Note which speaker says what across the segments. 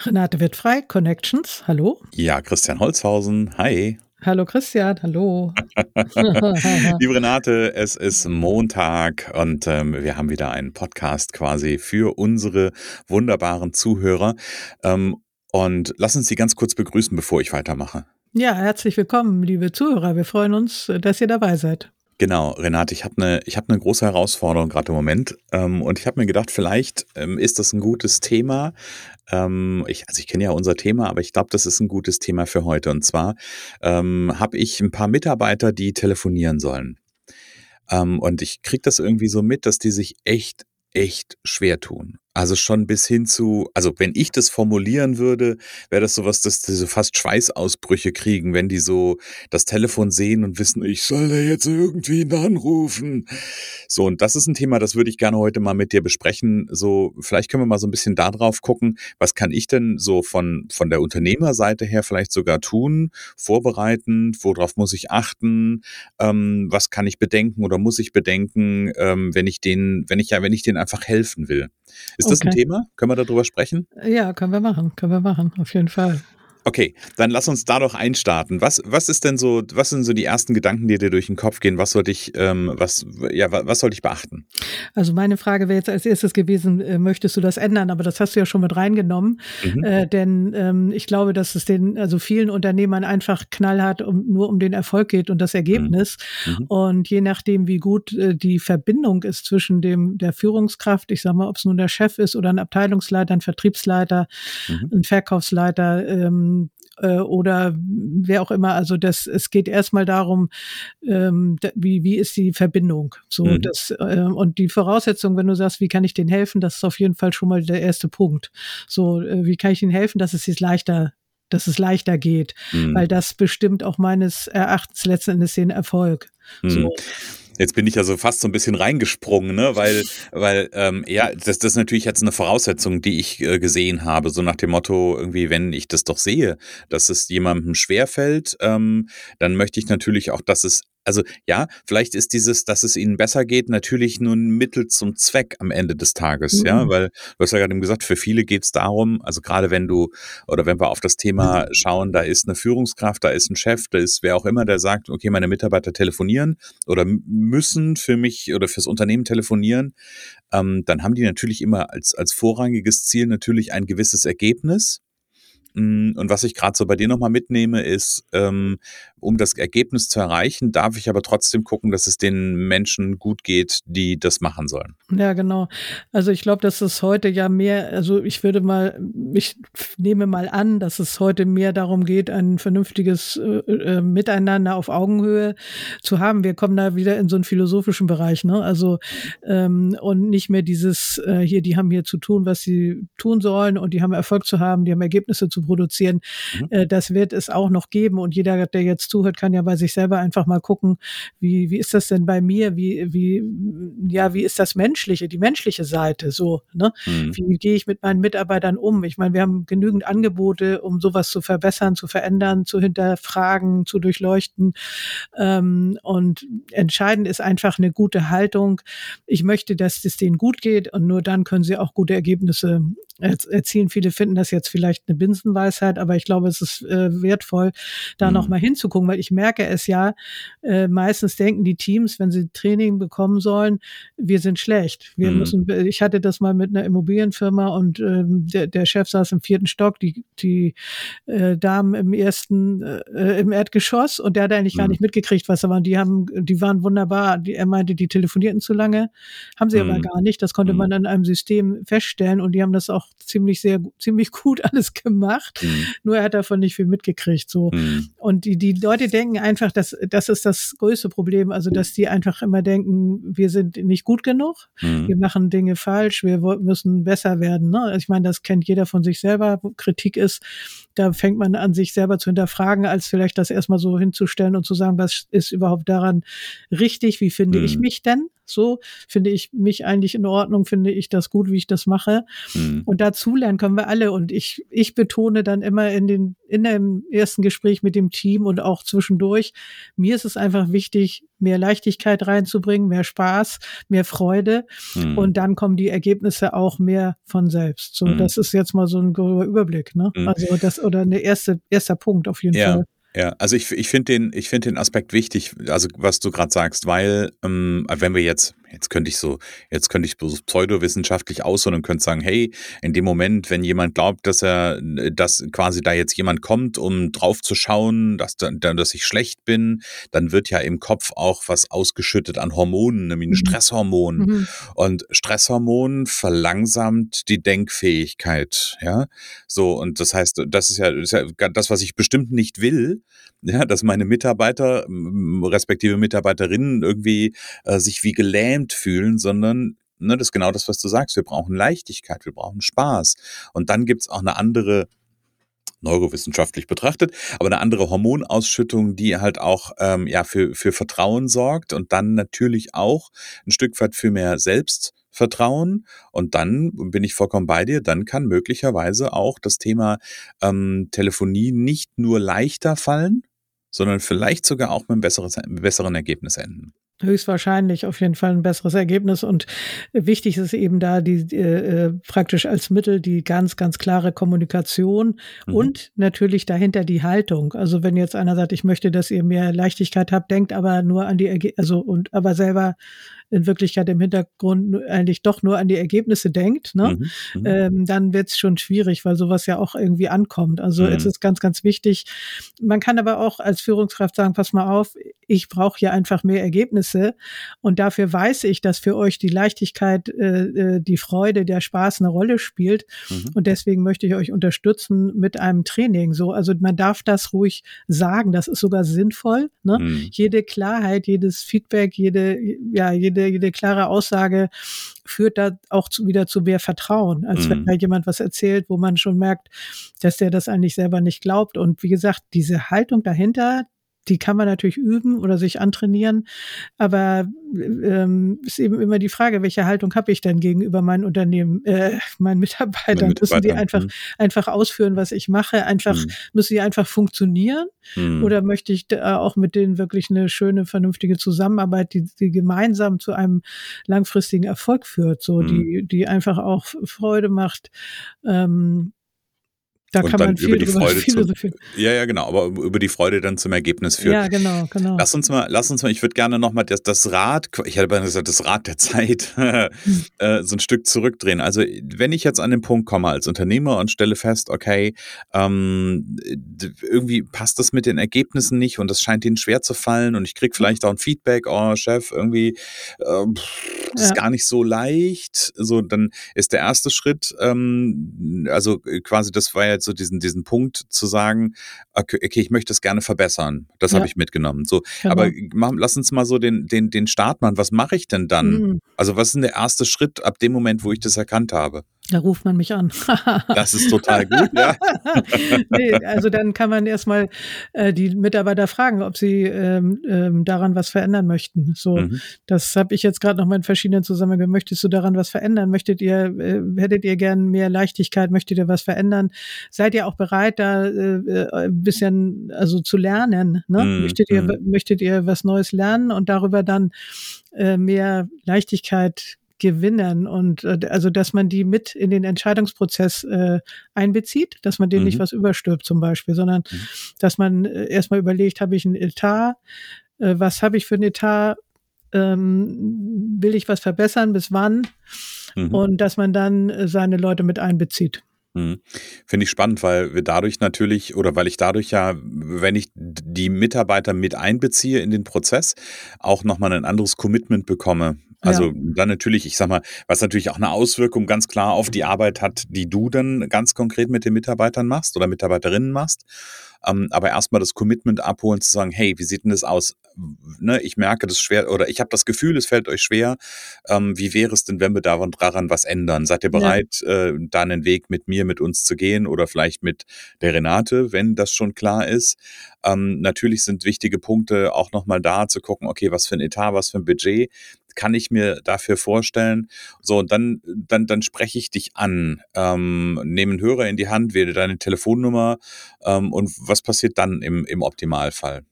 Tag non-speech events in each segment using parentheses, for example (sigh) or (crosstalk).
Speaker 1: Renate wird frei, Connections, hallo.
Speaker 2: Ja, Christian Holzhausen, hi.
Speaker 1: Hallo Christian, hallo. (laughs) (laughs)
Speaker 2: Liebe Renate, es ist Montag und ähm, wir haben wieder einen Podcast quasi für unsere wunderbaren Zuhörer. Ähm, und lass uns sie ganz kurz begrüßen, bevor ich weitermache.
Speaker 1: Ja, herzlich willkommen, liebe Zuhörer. Wir freuen uns, dass ihr dabei seid.
Speaker 2: Genau, Renate, ich habe eine hab ne große Herausforderung gerade im Moment ähm, und ich habe mir gedacht, vielleicht ähm, ist das ein gutes Thema. Ähm, ich, also ich kenne ja unser Thema, aber ich glaube, das ist ein gutes Thema für heute. Und zwar ähm, habe ich ein paar Mitarbeiter, die telefonieren sollen. Ähm, und ich kriege das irgendwie so mit, dass die sich echt, echt schwer tun. Also schon bis hin zu, also wenn ich das formulieren würde, wäre das sowas, dass die so fast Schweißausbrüche kriegen, wenn die so das Telefon sehen und wissen, ich soll da jetzt irgendwie anrufen. So, und das ist ein Thema, das würde ich gerne heute mal mit dir besprechen. So, vielleicht können wir mal so ein bisschen da drauf gucken, was kann ich denn so von, von der Unternehmerseite her vielleicht sogar tun, vorbereiten, worauf muss ich achten, ähm, was kann ich bedenken oder muss ich bedenken, ähm, wenn ich den, wenn ich ja, wenn ich denen einfach helfen will. Ist ist das ein Thema? Können wir darüber sprechen?
Speaker 1: Ja, können wir machen. Können wir machen, auf jeden Fall.
Speaker 2: Okay, dann lass uns da doch einstarten. Was, was ist denn so, was sind so die ersten Gedanken, die dir durch den Kopf gehen? Was sollte ich, ähm, was, ja, was sollte ich beachten?
Speaker 1: Also meine Frage wäre jetzt als erstes gewesen, äh, möchtest du das ändern? Aber das hast du ja schon mit reingenommen. Mhm. Äh, denn ähm, ich glaube, dass es den, also vielen Unternehmern einfach knallhart um, nur um den Erfolg geht und das Ergebnis. Mhm. mhm. Und je nachdem, wie gut äh, die Verbindung ist zwischen dem, der Führungskraft, ich sag mal, ob es nun der Chef ist oder ein Abteilungsleiter, ein Vertriebsleiter, mhm. ein Verkaufsleiter, ähm, äh, oder wer auch immer. Also das, es geht erstmal darum, ähm, wie, wie ist die Verbindung? So, mhm. das, äh, und die Voraussetzung, wenn du sagst, wie kann ich denen helfen, das ist auf jeden Fall schon mal der erste Punkt. So, äh, wie kann ich ihnen helfen, dass es jetzt leichter dass es leichter geht, mhm. weil das bestimmt auch meines Erachtens letzten Endes den Erfolg. Mhm. So.
Speaker 2: Jetzt bin ich ja so fast so ein bisschen reingesprungen, ne? weil, weil ähm, ja, das, das ist natürlich jetzt eine Voraussetzung, die ich äh, gesehen habe, so nach dem Motto, irgendwie, wenn ich das doch sehe, dass es jemandem schwerfällt, ähm, dann möchte ich natürlich auch, dass es also ja, vielleicht ist dieses, dass es ihnen besser geht, natürlich nur ein Mittel zum Zweck am Ende des Tages, mhm. ja, weil du hast ja gerade gesagt, für viele geht es darum, also gerade wenn du oder wenn wir auf das Thema mhm. schauen, da ist eine Führungskraft, da ist ein Chef, da ist wer auch immer, der sagt, okay, meine Mitarbeiter telefonieren oder müssen für mich oder fürs Unternehmen telefonieren, ähm, dann haben die natürlich immer als, als vorrangiges Ziel natürlich ein gewisses Ergebnis. Mm, und was ich gerade so bei dir nochmal mitnehme, ist, ähm, um das Ergebnis zu erreichen, darf ich aber trotzdem gucken, dass es den Menschen gut geht, die das machen sollen.
Speaker 1: Ja, genau. Also ich glaube, dass es heute ja mehr, also ich würde mal, ich nehme mal an, dass es heute mehr darum geht, ein vernünftiges äh, äh, Miteinander auf Augenhöhe zu haben. Wir kommen da wieder in so einen philosophischen Bereich, ne? Also ähm, und nicht mehr dieses äh, hier, die haben hier zu tun, was sie tun sollen und die haben Erfolg zu haben, die haben Ergebnisse zu produzieren. Mhm. Äh, das wird es auch noch geben und jeder, der jetzt zuhört, kann ja bei sich selber einfach mal gucken, wie, wie ist das denn bei mir? Wie, wie, ja, wie ist das Menschliche, die menschliche Seite so, ne? Mhm. Wie gehe ich mit meinen Mitarbeitern um? Ich meine, wir haben genügend Angebote, um sowas zu verbessern, zu verändern, zu hinterfragen, zu durchleuchten. Ähm, und entscheidend ist einfach eine gute Haltung. Ich möchte, dass es denen gut geht und nur dann können sie auch gute Ergebnisse erzielen. Viele finden das jetzt vielleicht eine Binsen Binsenweisheit, aber ich glaube, es ist äh, wertvoll, da mhm. nochmal hinzugucken, weil ich merke es ja, äh, meistens denken die Teams, wenn sie Training bekommen sollen, wir sind schlecht. Wir mhm. müssen, ich hatte das mal mit einer Immobilienfirma und ähm, der, der Chef saß im vierten Stock, die, die äh, Damen im ersten, äh, im Erdgeschoss und der hat eigentlich mhm. gar nicht mitgekriegt, was da war. Die haben, die waren wunderbar. Die, er meinte, die telefonierten zu lange, haben sie aber mhm. gar nicht. Das konnte man an einem System feststellen und die haben das auch ziemlich sehr, ziemlich (laughs) gut alles gemacht. Mhm. Nur er hat davon nicht viel mitgekriegt. So. Mhm. Und die, die Leute denken einfach, dass das ist das größte Problem. Also, dass die einfach immer denken, wir sind nicht gut genug, mhm. wir machen Dinge falsch, wir müssen besser werden. Ne? Ich meine, das kennt jeder von sich selber. Kritik ist, da fängt man an, sich selber zu hinterfragen, als vielleicht das erstmal so hinzustellen und zu sagen, was ist überhaupt daran richtig, wie finde ich mhm. mich denn? So finde ich mich eigentlich in Ordnung, finde ich das gut, wie ich das mache. Mhm. Und dazu lernen können wir alle. Und ich, ich betone dann immer in den, in dem ersten Gespräch mit dem Team und auch zwischendurch, mir ist es einfach wichtig, mehr Leichtigkeit reinzubringen, mehr Spaß, mehr Freude. Mhm. Und dann kommen die Ergebnisse auch mehr von selbst. So, mhm. das ist jetzt mal so ein Überblick, ne? Mhm. Also das, oder eine erste, erster Punkt auf jeden ja. Fall.
Speaker 2: Ja, also ich, ich finde den, ich finde den Aspekt wichtig, also was du gerade sagst, weil ähm, wenn wir jetzt jetzt könnte ich so, jetzt könnte ich pseudowissenschaftlich ausholen und könnte sagen, hey, in dem Moment, wenn jemand glaubt, dass er, dass quasi da jetzt jemand kommt, um drauf zu schauen, dass, dass ich schlecht bin, dann wird ja im Kopf auch was ausgeschüttet an Hormonen, nämlich ein mhm. Stresshormon. Mhm. Und Stresshormon verlangsamt die Denkfähigkeit, ja. So, und das heißt, das ist ja, das, ist ja das was ich bestimmt nicht will, ja, dass meine Mitarbeiter, respektive Mitarbeiterinnen irgendwie äh, sich wie gelähmt fühlen, sondern ne, das ist genau das, was du sagst. Wir brauchen Leichtigkeit, wir brauchen Spaß. Und dann gibt's auch eine andere neurowissenschaftlich betrachtet, aber eine andere Hormonausschüttung, die halt auch ähm, ja für für Vertrauen sorgt und dann natürlich auch ein Stück weit für mehr Selbstvertrauen. Und dann bin ich vollkommen bei dir. Dann kann möglicherweise auch das Thema ähm, Telefonie nicht nur leichter fallen, sondern vielleicht sogar auch mit einem besseren, besseren Ergebnis enden.
Speaker 1: Höchstwahrscheinlich auf jeden Fall ein besseres Ergebnis. Und wichtig ist eben da die äh, äh, praktisch als Mittel die ganz, ganz klare Kommunikation mhm. und natürlich dahinter die Haltung. Also wenn jetzt einer sagt, ich möchte, dass ihr mehr Leichtigkeit habt, denkt aber nur an die also und aber selber in Wirklichkeit im Hintergrund eigentlich doch nur an die Ergebnisse denkt, ne? Mhm, mhm. ähm, dann wird es schon schwierig, weil sowas ja auch irgendwie ankommt. Also mhm. es ist ganz, ganz wichtig. Man kann aber auch als Führungskraft sagen, pass mal auf, ich brauche hier einfach mehr Ergebnisse und dafür weiß ich, dass für euch die Leichtigkeit, äh, äh die Freude, der Spaß eine Rolle spielt mhm. und deswegen möchte ich euch unterstützen mit einem Training. So, also man darf das ruhig sagen, das ist sogar sinnvoll. Ne? Mhm. Jede Klarheit, jedes Feedback, jede, ja, jede jede, jede klare Aussage führt da auch zu, wieder zu mehr Vertrauen, als mhm. wenn da jemand was erzählt, wo man schon merkt, dass der das eigentlich selber nicht glaubt. Und wie gesagt, diese Haltung dahinter, die kann man natürlich üben oder sich antrainieren, aber ähm, ist eben immer die Frage, welche Haltung habe ich denn gegenüber meinem Unternehmen, äh, meinen Mitarbeitern? Mitarbeiter. Müssen die einfach, mhm. einfach ausführen, was ich mache? Einfach, mhm. müssen die einfach funktionieren? Mhm. Oder möchte ich da auch mit denen wirklich eine schöne, vernünftige Zusammenarbeit, die, die gemeinsam zu einem langfristigen Erfolg führt, so, die, mhm. die einfach auch Freude macht, ähm,
Speaker 2: da und kann dann man über die Freude zu, ja ja genau aber über die Freude dann zum Ergebnis führen.
Speaker 1: Ja genau genau.
Speaker 2: Lass uns mal lass uns mal ich würde gerne noch mal das, das Rad ich hatte gesagt das Rad der Zeit (laughs) hm. äh, so ein Stück zurückdrehen. Also wenn ich jetzt an den Punkt komme als Unternehmer und stelle fest okay ähm, irgendwie passt das mit den Ergebnissen nicht und das scheint ihnen schwer zu fallen und ich krieg vielleicht auch ein Feedback oh Chef irgendwie äh, das ja. ist gar nicht so leicht. So dann ist der erste Schritt ähm, also quasi das war ja halt so diesen, diesen Punkt zu sagen, okay, okay ich möchte es gerne verbessern. Das ja. habe ich mitgenommen. So, genau. aber mach, lass uns mal so den, den, den Start machen. Was mache ich denn dann? Mhm. Also, was ist denn der erste Schritt ab dem Moment, wo ich das erkannt habe?
Speaker 1: Da ruft man mich an. (laughs)
Speaker 2: das ist total gut, ja. (laughs)
Speaker 1: nee, also dann kann man erstmal äh, die Mitarbeiter fragen, ob sie ähm, ähm, daran was verändern möchten. So, mhm. das habe ich jetzt gerade noch mal in verschiedenen Zusammenhängen. Möchtest du daran was verändern? Möchtet ihr, äh, hättet ihr gern mehr Leichtigkeit? Möchtet ihr was verändern? Seid ihr auch bereit, da äh, äh ein bisschen also zu lernen? Ne? Mhm. Möchtet ihr, mhm. möchtet ihr was Neues lernen und darüber dann äh, mehr Leichtigkeit gewinnen und äh, also dass man die mit in den Entscheidungsprozess äh, einbezieht, dass man denen mhm. nicht was überstülpt zum Beispiel, sondern mhm. dass man äh, erstmal überlegt, habe ich einen Etat, äh, was habe ich für einen Etat, ähm, will ich was verbessern, bis wann? Mhm. Und dass man dann äh, seine Leute mit einbezieht.
Speaker 2: Mhm. Finde ich spannend, weil wir dadurch natürlich oder weil ich dadurch ja, wenn ich die Mitarbeiter mit einbeziehe in den Prozess, auch nochmal ein anderes Commitment bekomme. Also ja. dann natürlich, ich sag mal, was natürlich auch eine Auswirkung ganz klar auf die Arbeit hat, die du dann ganz konkret mit den Mitarbeitern machst oder Mitarbeiterinnen machst. Ähm, aber erstmal das Commitment abholen, zu sagen, hey, wie sieht denn das aus? Ne, ich merke das schwer oder ich habe das Gefühl, es fällt euch schwer. Ähm, wie wäre es denn, wenn wir daran, daran was ändern? Seid ihr bereit, ja. äh, da einen Weg mit mir, mit uns zu gehen oder vielleicht mit der Renate, wenn das schon klar ist? Ähm, natürlich sind wichtige Punkte auch nochmal da zu gucken, okay, was für ein Etat, was für ein Budget kann ich mir dafür vorstellen? So, und dann, dann, dann spreche ich dich an, ähm, nehme einen Hörer in die Hand, wähle deine Telefonnummer ähm, und was passiert dann im, im Optimalfall?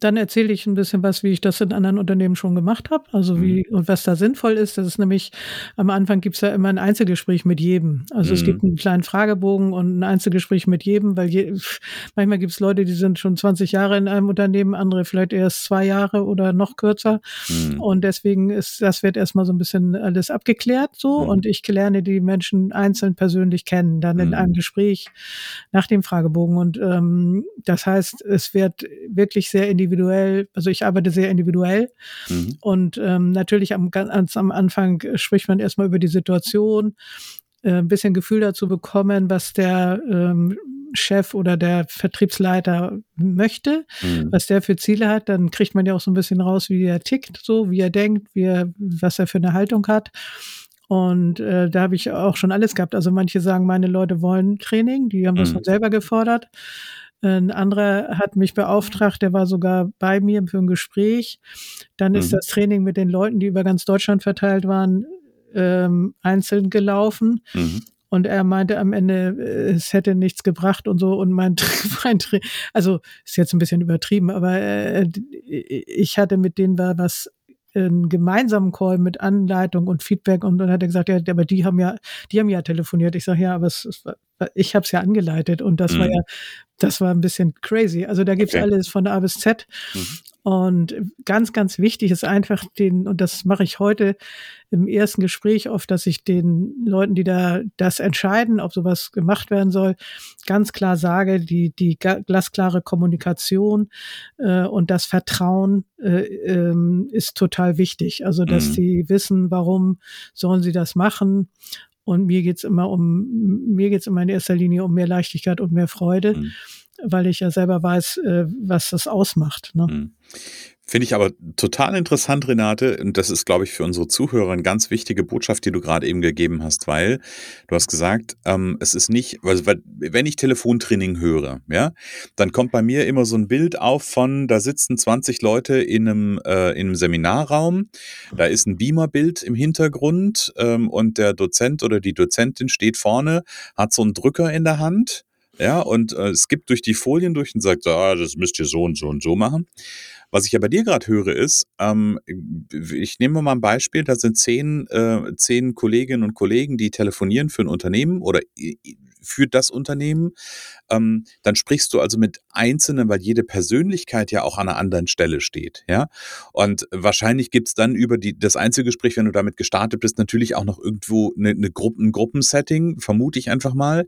Speaker 1: Dann erzähle ich ein bisschen was, wie ich das in anderen Unternehmen schon gemacht habe, also wie mhm. und was da sinnvoll ist. Das ist nämlich am Anfang gibt's ja immer ein Einzelgespräch mit jedem. Also mhm. es gibt einen kleinen Fragebogen und ein Einzelgespräch mit jedem, weil je, manchmal gibt's Leute, die sind schon 20 Jahre in einem Unternehmen, andere vielleicht erst zwei Jahre oder noch kürzer. Mhm. Und deswegen ist das wird erstmal so ein bisschen alles abgeklärt so mhm. und ich lerne die Menschen einzeln persönlich kennen, dann in mhm. einem Gespräch nach dem Fragebogen. Und ähm, das heißt, es wird wirklich sehr individuell, also ich arbeite sehr individuell mhm. und ähm, natürlich am, ganz am Anfang spricht man erstmal über die Situation, äh, ein bisschen Gefühl dazu bekommen, was der ähm, Chef oder der Vertriebsleiter möchte, mhm. was der für Ziele hat, dann kriegt man ja auch so ein bisschen raus, wie er tickt, so wie er denkt, wie er, was er für eine Haltung hat. Und äh, da habe ich auch schon alles gehabt. Also manche sagen, meine Leute wollen Training, die haben das mhm. von selber gefordert. Ein anderer hat mich beauftragt, der war sogar bei mir für ein Gespräch. Dann ist mhm. das Training mit den Leuten, die über ganz Deutschland verteilt waren, ähm, einzeln gelaufen. Mhm. Und er meinte am Ende, äh, es hätte nichts gebracht und so. Und mein, (laughs) mein also ist jetzt ein bisschen übertrieben, aber äh, ich hatte mit denen war was einen gemeinsamen Call mit Anleitung und Feedback und dann hat er gesagt, ja, aber die haben ja, die haben ja telefoniert. Ich sage, ja, aber es, es, ich habe es ja angeleitet und das mhm. war ja das war ein bisschen crazy. Also da gibt's okay. alles von A bis Z. Mhm. Und ganz, ganz wichtig ist einfach den, und das mache ich heute im ersten Gespräch oft, dass ich den Leuten, die da das entscheiden, ob sowas gemacht werden soll, ganz klar sage, die, die glasklare Kommunikation äh, und das Vertrauen äh, ähm, ist total wichtig. Also, dass mhm. sie wissen, warum sollen sie das machen und mir geht's immer um, mir geht's immer in erster Linie um mehr Leichtigkeit und mehr Freude, mhm. weil ich ja selber weiß, äh, was das ausmacht. Ne?
Speaker 2: Finde ich aber total interessant, Renate. Und das ist, glaube ich, für unsere Zuhörer eine ganz wichtige Botschaft, die du gerade eben gegeben hast, weil du hast gesagt, ähm, es ist nicht, also, wenn ich Telefontraining höre, ja, dann kommt bei mir immer so ein Bild auf von, da sitzen 20 Leute in einem, äh, in einem Seminarraum, da ist ein Beamerbild im Hintergrund ähm, und der Dozent oder die Dozentin steht vorne, hat so einen Drücker in der Hand, ja, und äh, es gibt durch die Folien durch und sagt, ah, das müsst ihr so und so und so machen. Was ich ja bei dir gerade höre, ist, ähm, ich nehme mal ein Beispiel, da sind zehn, äh, zehn Kolleginnen und Kollegen, die telefonieren für ein Unternehmen oder für das Unternehmen. Ähm, dann sprichst du also mit Einzelnen, weil jede Persönlichkeit ja auch an einer anderen Stelle steht. Ja? Und wahrscheinlich gibt's dann über die, das Einzelgespräch, wenn du damit gestartet bist, natürlich auch noch irgendwo eine, eine Gruppen, ein Gruppensetting, vermute ich einfach mal.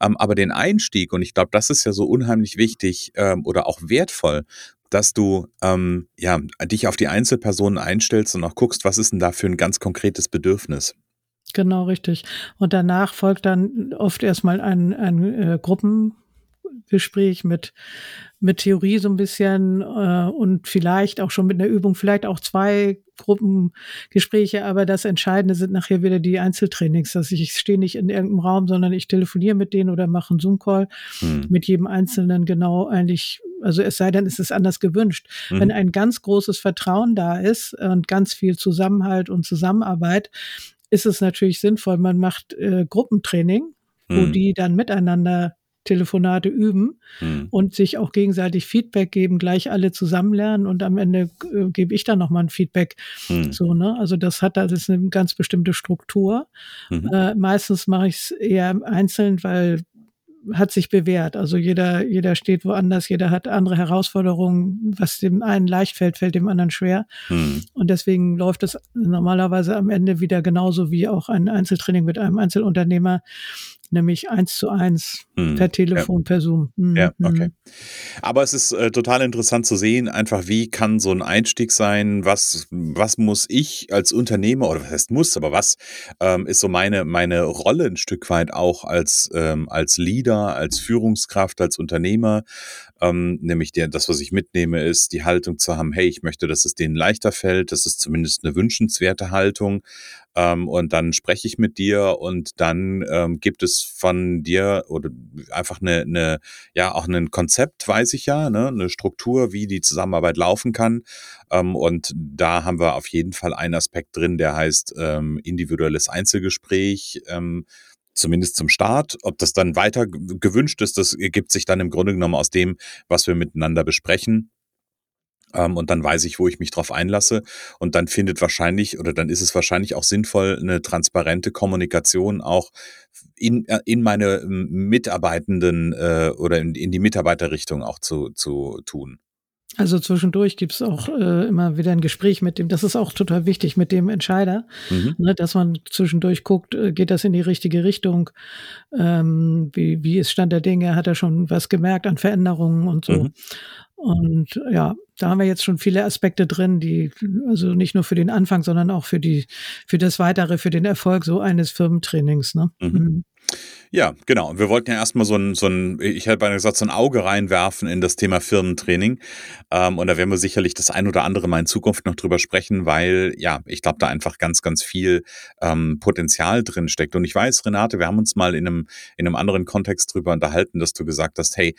Speaker 2: Ähm, aber den Einstieg, und ich glaube, das ist ja so unheimlich wichtig ähm, oder auch wertvoll, dass du ähm, ja, dich auf die Einzelpersonen einstellst und auch guckst, was ist denn da für ein ganz konkretes Bedürfnis.
Speaker 1: Genau, richtig. Und danach folgt dann oft erstmal ein, ein äh, Gruppengespräch mit, mit Theorie so ein bisschen äh, und vielleicht auch schon mit einer Übung, vielleicht auch zwei Gruppengespräche, aber das Entscheidende sind nachher wieder die Einzeltrainings. Dass ich, ich stehe nicht in irgendeinem Raum, sondern ich telefoniere mit denen oder mache einen Zoom-Call hm. mit jedem Einzelnen genau eigentlich, also es sei denn, es ist anders gewünscht. Hm. Wenn ein ganz großes Vertrauen da ist und ganz viel Zusammenhalt und Zusammenarbeit, ist es natürlich sinnvoll, man macht äh, Gruppentraining, wo hm. die dann miteinander Telefonate üben hm. und sich auch gegenseitig Feedback geben, gleich alle zusammen lernen und am Ende äh, gebe ich dann nochmal ein Feedback. Hm. So, ne? Also das hat das ist eine ganz bestimmte Struktur. Mhm. Äh, meistens mache ich es eher einzeln, weil hat sich bewährt. Also jeder, jeder steht woanders, jeder hat andere Herausforderungen. Was dem einen leicht fällt, fällt dem anderen schwer. Hm. Und deswegen läuft es normalerweise am Ende wieder genauso wie auch ein Einzeltraining mit einem Einzelunternehmer nämlich eins zu eins hm. per Telefon, ja. per Zoom.
Speaker 2: Hm. Ja, hm. okay. Aber es ist äh, total interessant zu sehen, einfach wie kann so ein Einstieg sein, was, was muss ich als Unternehmer, oder was heißt muss, aber was ähm, ist so meine, meine Rolle ein Stück weit auch als, ähm, als Leader, als Führungskraft, als Unternehmer, ähm, nämlich der, das, was ich mitnehme, ist die Haltung zu haben, hey, ich möchte, dass es denen leichter fällt, das ist zumindest eine wünschenswerte Haltung, ähm, und dann spreche ich mit dir und dann ähm, gibt es von dir oder einfach eine, eine, ja, auch ein Konzept, weiß ich ja, ne, eine Struktur, wie die Zusammenarbeit laufen kann. Ähm, und da haben wir auf jeden Fall einen Aspekt drin, der heißt ähm, individuelles Einzelgespräch. Ähm, zumindest zum Start. Ob das dann weiter gewünscht ist, das ergibt sich dann im Grunde genommen aus dem, was wir miteinander besprechen. Ähm, und dann weiß ich, wo ich mich drauf einlasse. Und dann findet wahrscheinlich oder dann ist es wahrscheinlich auch sinnvoll, eine transparente Kommunikation auch in, äh, in meine ähm, Mitarbeitenden äh, oder in, in die Mitarbeiterrichtung auch zu, zu tun.
Speaker 1: Also zwischendurch gibt's auch äh, immer wieder ein Gespräch mit dem, das ist auch total wichtig, mit dem Entscheider, mhm. ne, dass man zwischendurch guckt, äh, geht das in die richtige Richtung, ähm, wie, wie ist Stand der Dinge, hat er schon was gemerkt an Veränderungen und so. Mhm. Und ja, da haben wir jetzt schon viele Aspekte drin, die also nicht nur für den Anfang, sondern auch für die für das weitere, für den Erfolg so eines Firmentrainings. Ne? Mhm.
Speaker 2: Mhm. Ja, genau. Wir wollten ja erstmal so ein, so ein, ich hätte beinahe gesagt, so ein Auge reinwerfen in das Thema Firmentraining. Ähm, und da werden wir sicherlich das ein oder andere mal in Zukunft noch drüber sprechen, weil ja, ich glaube, da einfach ganz, ganz viel ähm, Potenzial drin steckt. Und ich weiß, Renate, wir haben uns mal in einem, in einem anderen Kontext drüber unterhalten, dass du gesagt hast, hey,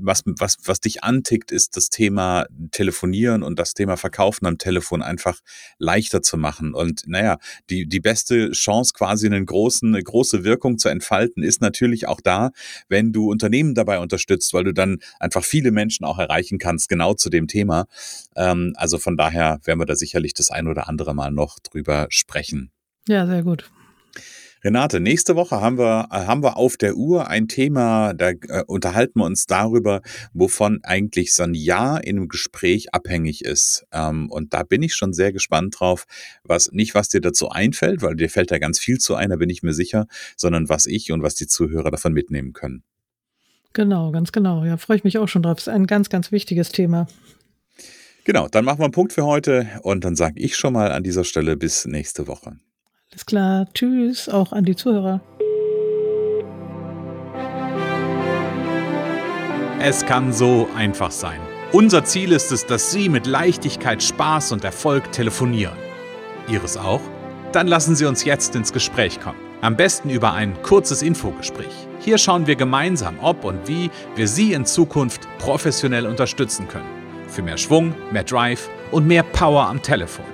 Speaker 2: was, was, was dich antickt, ist das Thema Telefonieren und das Thema Verkaufen am Telefon einfach leichter zu machen. Und naja, die, die beste Chance, quasi einen großen, eine große Wirkung zu entfalten, ist natürlich auch da, wenn du Unternehmen dabei unterstützt, weil du dann einfach viele Menschen auch erreichen kannst, genau zu dem Thema. Ähm, also von daher werden wir da sicherlich das ein oder andere Mal noch drüber sprechen.
Speaker 1: Ja, sehr gut.
Speaker 2: Renate, nächste Woche haben wir, äh, haben wir auf der Uhr ein Thema, da äh, unterhalten wir uns darüber, wovon eigentlich so ein Ja in einem Gespräch abhängig ist. Ähm, und da bin ich schon sehr gespannt drauf, was nicht, was dir dazu einfällt, weil dir fällt da ganz viel zu ein, da bin ich mir sicher, sondern was ich und was die Zuhörer davon mitnehmen können.
Speaker 1: Genau, ganz genau. Ja, freue ich mich auch schon drauf. Das ist ein ganz, ganz wichtiges Thema.
Speaker 2: Genau, dann machen wir einen Punkt für heute und dann sage ich schon mal an dieser Stelle bis nächste Woche.
Speaker 1: Alles klar. Tschüss, auch an die Zuhörer.
Speaker 3: Es kann so einfach sein. Unser Ziel ist es, dass Sie mit Leichtigkeit, Spaß und Erfolg telefonieren. Ihres auch? Dann lassen Sie uns jetzt ins Gespräch kommen. Am besten über ein kurzes Infogespräch. Hier schauen wir gemeinsam, ob und wie wir Sie in Zukunft professionell unterstützen können. Für mehr Schwung, mehr Drive und mehr Power am Telefon.